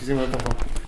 Excusez-moi, papa.